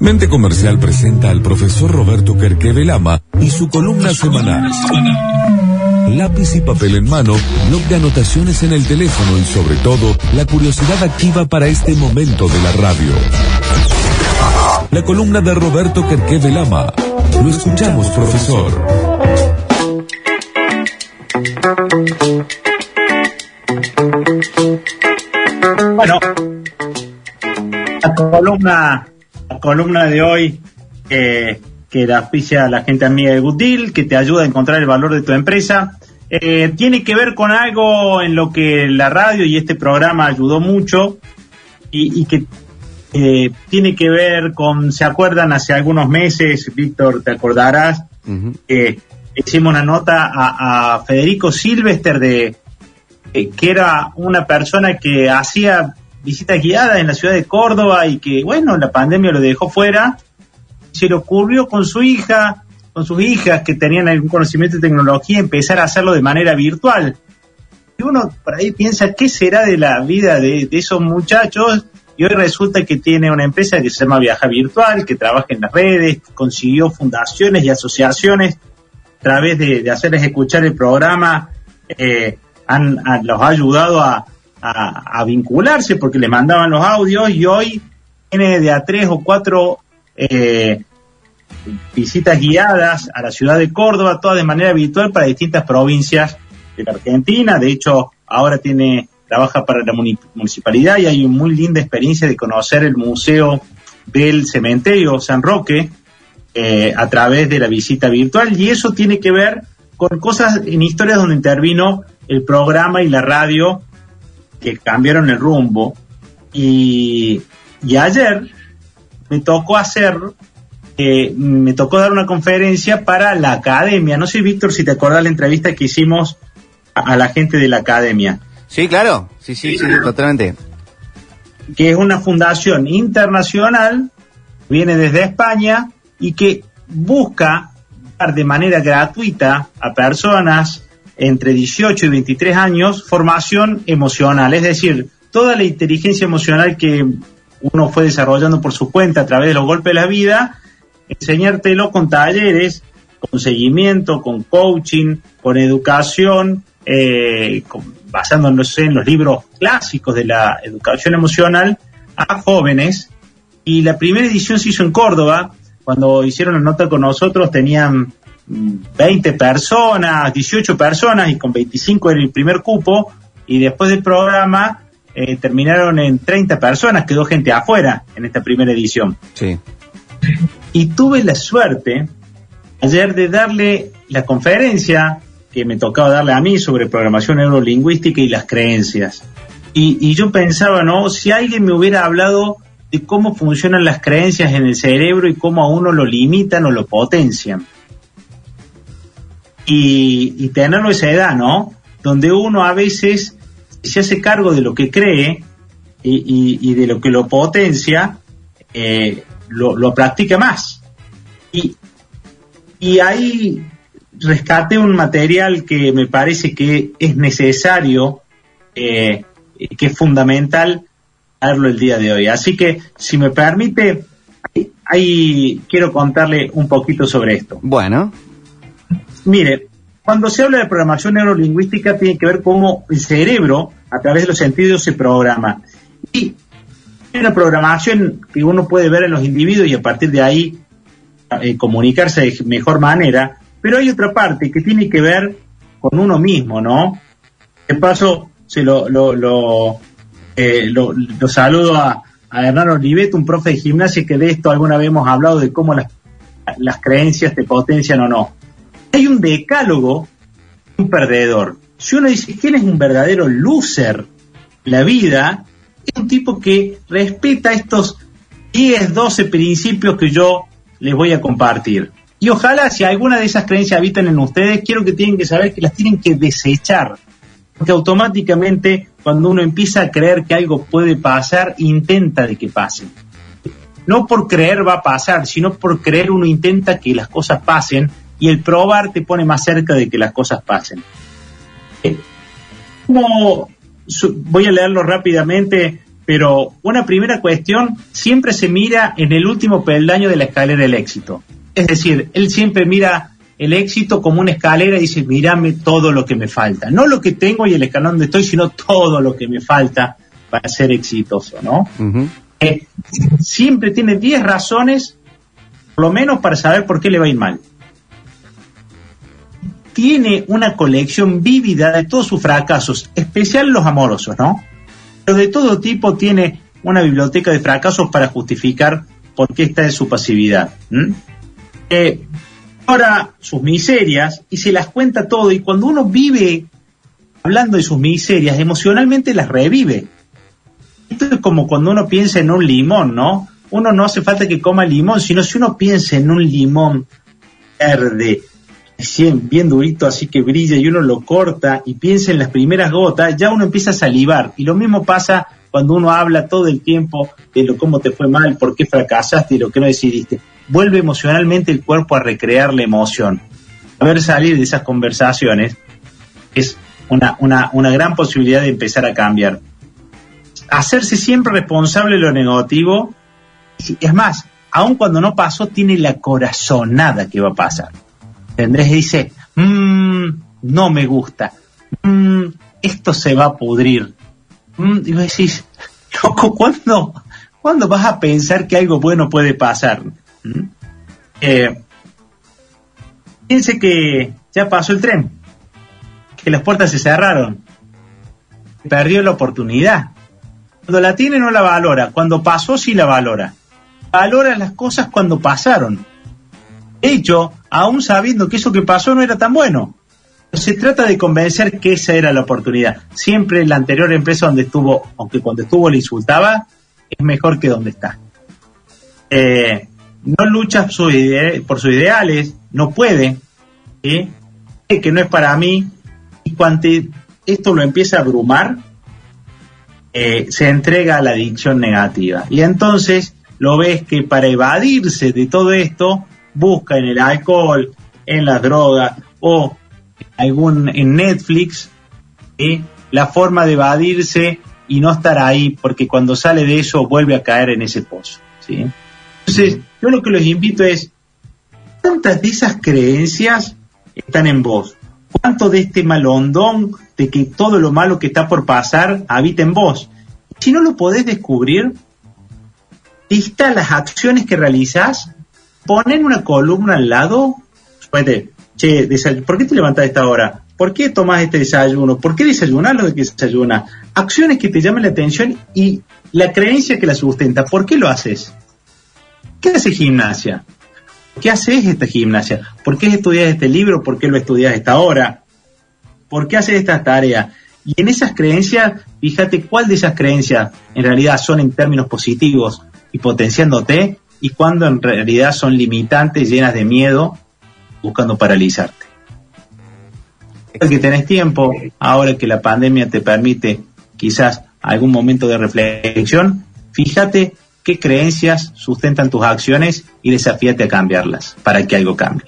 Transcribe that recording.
Mente Comercial presenta al profesor Roberto Kerkevelama y su columna semanal. Lápiz y papel en mano, blog de anotaciones en el teléfono y sobre todo, la curiosidad activa para este momento de la radio. La columna de Roberto Kerkevelama. Lo escuchamos, profesor. Bueno, la columna, columna de hoy eh, que la auspicia la gente amiga de Good que te ayuda a encontrar el valor de tu empresa, eh, tiene que ver con algo en lo que la radio y este programa ayudó mucho y, que eh, tiene que ver con, ¿se acuerdan? Hace algunos meses, Víctor, te acordarás, hicimos una nota a, Federico Silvester de que era una persona que hacía visitas guiadas en la ciudad de Córdoba y que, bueno, la pandemia lo dejó fuera. Se le ocurrió con su hija, con sus hijas que tenían algún conocimiento de tecnología, empezar a hacerlo de manera virtual. Y uno por ahí piensa, ¿qué será de la vida de, esos muchachos? Y hoy resulta que tiene una empresa que se llama Viaja Virtual, que trabaja en las redes, consiguió fundaciones y asociaciones a través de, hacerles escuchar el programa, eh, han, los ha ayudado a, a, vincularse porque le mandaban los audios y hoy tiene de a tres o cuatro eh, visitas guiadas a la ciudad de Córdoba, todas de manera habitual para distintas provincias de la Argentina. De hecho, ahora tiene trabaja para la municipalidad y hay una muy linda experiencia de conocer el museo del cementerio San Roque eh, a través de la visita virtual y eso tiene que ver con cosas en historias donde intervino el programa y la radio que cambiaron el rumbo. Y, ayer me tocó hacer, eh, me tocó dar una conferencia para la academia. No sé, Víctor, si te acuerdas la entrevista que hicimos a, la gente de la academia. Sí, claro, sí, sí, sí, totalmente. Que es una fundación internacional, viene desde España y que busca dar de manera gratuita a personas entre 18 y 23 años formación emocional, es decir, toda la inteligencia emocional que uno fue desarrollando por su cuenta a través de los golpes de la vida, enseñártelo con talleres, con seguimiento, con coaching, con educación, eh, basándonos en los libros clásicos de la educación emocional a jóvenes. Y la primera edición se hizo en Córdoba, cuando hicieron la nota con nosotros tenían 20 personas, 18 personas y con 25 era el primer cupo y después del programa eh, terminaron en 30 personas, quedó gente afuera en esta primera edición. Sí. Y tuve la suerte ayer de darle la conferencia que me tocaba darle a mí sobre programación neurolingüística y las creencias. Y, y yo pensaba, ¿no? Si alguien me hubiera hablado de cómo funcionan las creencias en el cerebro y cómo a uno lo limitan o lo potencian y, tenerlo a esa edad, ¿no? Donde uno a veces se hace cargo de lo que cree y, de lo que lo potencia, eh, lo, practica más. Y, y ahí rescate un material que me parece que es necesario, eh, que es fundamental darlo el día de hoy. Así que, si me permite, ahí quiero contarle un poquito sobre esto. Bueno. Mire, cuando se habla de programación neurolingüística tiene que ver cómo el cerebro, a través de los sentidos, se programa. Y hay una programación que uno puede ver en los individuos y a partir de ahí eh, comunicarse de mejor manera, pero hay otra parte que tiene que ver con uno mismo, ¿no? De paso, se lo, lo, lo, eh, saludo a, Hernán Olivet, un profe de gimnasia que de esto alguna vez hemos hablado de cómo las, las creencias te potencian o no hay un decálogo, un perdedor. Si uno dice, ¿quién es un verdadero loser? La vida es un tipo que respeta estos 10, 12 principios que yo les voy a compartir. Y ojalá si alguna de esas creencias habitan en ustedes, quiero que tienen que saber que las tienen que desechar. Porque automáticamente cuando uno empieza a creer que algo puede pasar, intenta de que pase. No por creer va a pasar, sino por creer uno intenta que las cosas pasen y el probar te pone más cerca de que las cosas pasen. Eh, voy a leerlo rápidamente pero una primera cuestión siempre se mira en el último peldaño de la escalera del éxito. Es decir, él siempre mira el éxito como una escalera y dice, mírame todo lo que me falta. No lo que tengo y el escalón donde estoy, sino todo lo que me falta para ser exitoso, ¿no? Eh, siempre tiene 10 razones, por lo menos, para saber por qué le va a ir mal. Tiene una colección vívida de todos sus fracasos, especial los amorosos, ¿no? Pero de todo tipo tiene una biblioteca de fracasos para justificar por qué está en su pasividad. Eh, ahora sus miserias y se las cuenta todo y cuando uno vive hablando de sus miserias, emocionalmente las revive. Esto es como cuando uno piensa en un limón, ¿no? Uno no hace falta que coma limón, sino si uno piensa en un limón verde, bien durito, así que brilla y uno lo corta y piensa en las primeras gotas, ya uno empieza a salivar. Y lo mismo pasa cuando uno habla todo el tiempo de lo cómo te fue mal, por qué fracasaste y lo que no decidiste. Vuelve emocionalmente el cuerpo a recrear la emoción. A ver salir de esas conversaciones es una, una, una gran posibilidad de empezar a cambiar. Hacerse siempre responsable de lo negativo, es más, aun cuando no pasó, tiene la corazonada que va a pasar. ¿Entendés? Dice, mmm, no me gusta, mmm, esto se va a pudrir. Mm, y vos decís, loco, ¿cuándo, ¿cuándo vas a pensar que algo bueno puede pasar? ¿Mm? Eh, piense que ya pasó el tren, que las puertas se cerraron, perdió la oportunidad. Cuando la tiene no la valora, cuando pasó sí la valora. Valora las cosas cuando pasaron. De hecho, aún sabiendo que eso que pasó no era tan bueno. Se trata de convencer que esa era la oportunidad. Siempre la anterior empresa donde estuvo, aunque cuando estuvo le insultaba, es mejor que donde está. Eh, no lucha por sus ideales, no puede, que no es para mí, y cuando esto lo empieza a abrumar, eh, se entrega a la adicción negativa. Y entonces lo ves que para evadirse de todo esto, busca en el alcohol, en las drogas o algún en Netflix la forma de evadirse y no estar ahí, porque cuando sale de eso vuelve a caer en ese pozo. ¿sí? Entonces, yo lo que les invito es, ¿cuántas de esas creencias están en vos? ¿Cuánto de este malondón de que todo lo malo que está por pasar habita en vos? Si no lo podés descubrir, lista las acciones que realizás ponen una columna al lado, puede, che, ¿por qué te levantas a esta hora? ¿Por qué tomas este desayuno? ¿Por qué desayunas lo que desayuna? Acciones que te llamen la atención y la creencia que la sustenta. ¿Por qué lo haces? ¿Qué haces gimnasia? ¿Qué haces esta gimnasia? ¿Por qué estudias este libro? ¿Por qué lo estudias esta hora? ¿Por qué haces esta tarea? Y en esas creencias, fíjate cuál de esas creencias en realidad son en términos positivos y potenciándote y cuando en realidad son limitantes, llenas de miedo, buscando paralizarte. Ahora que tenés tiempo, ahora que la pandemia te permite quizás algún momento de reflexión, fíjate qué creencias sustentan tus acciones y desafíate a cambiarlas para que algo cambie.